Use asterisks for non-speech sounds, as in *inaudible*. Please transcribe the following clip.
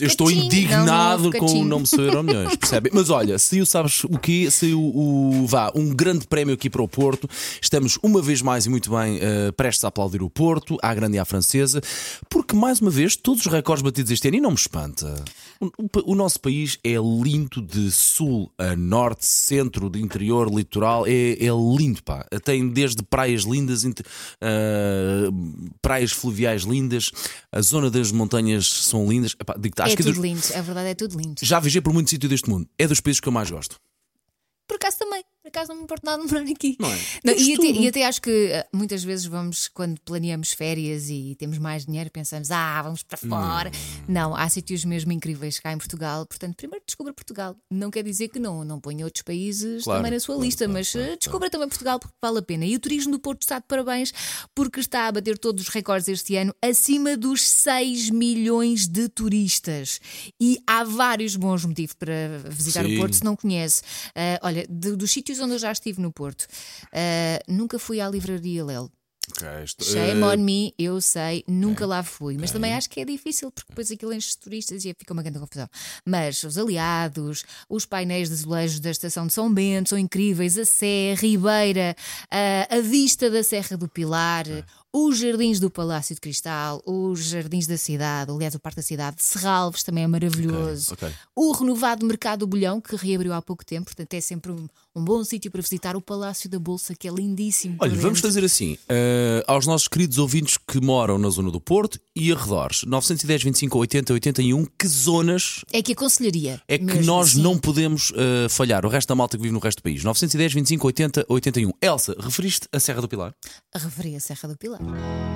Eu estou indignado não, com o não me sou Euromilhões, *laughs* percebe? Mas olha, saiu, sabes o quê? Saiu o, vá, um grande prémio aqui para o Porto. Estamos uma vez mais e muito bem eh, prestes a aplaudir o Porto, à grande e à francesa, porque mais uma vez todos os recordes batidos este ano, e não me espanta. O, o o nosso país é lindo de sul a norte, centro, de interior, litoral, é, é lindo, pá. Tem desde praias lindas, eh, praias fluviais lindas, a zona das montanhas são lindas. Epá, acho é que é tudo dos- lindo, a verdade é tudo lindo. já viajei por muito sítio deste mundo. É dos países que eu mais gosto. Por acaso acaso não me importa nada de morar aqui. Não é? Não, e, até, e até acho que ah, muitas vezes vamos, quando planeamos férias e temos mais dinheiro, pensamos, ah, vamos para fora. Não, há sítios mesmo incríveis cá em Portugal. Portanto, primeiro descubra Portugal. Não quer dizer que não, não ponha outros países Claro, também na sua claro, lista, claro, mas ah, descubra também Portugal porque vale a pena. E o turismo do Porto está de parabéns porque está a bater todos os recordes este ano, acima dos 6 milhões de turistas. E há vários bons motivos para visitar Sim. o Porto se não conhece. Ah, olha, de- dos sítios onde eu já estive no Porto, ah, nunca fui à livraria Lel. Ok, isto- Shame eh, on me, eu sei, nunca lá fui. Mas também acho que é difícil porque depois aquilo enche de turistas e fica uma grande confusão. Mas os aliados, os painéis de azulejos da estação de São Bento são incríveis, a Sé, a Ribeira, a, a vista da Serra do Pilar. Os jardins do Palácio de Cristal, os jardins da cidade, aliás, o Parque da Cidade, Serralves também é maravilhoso. Ok, ok. O renovado Mercado do Bolhão, que reabriu há pouco tempo, portanto é sempre um, um bom sítio para visitar o Palácio da Bolsa, que é lindíssimo. Olha, vamos fazer assim: eh, aos nossos queridos ouvintes que moram na zona do Porto e arredores, 910, 25, 80, 81, que zonas É que aconselharia. é que nós não podemos eh, falhar? O resto da malta que vive no resto do país. 910, 25, 80, 81. Elsa, referiste a Serra do Pilar? A referir a Serra do Pilar. Bye.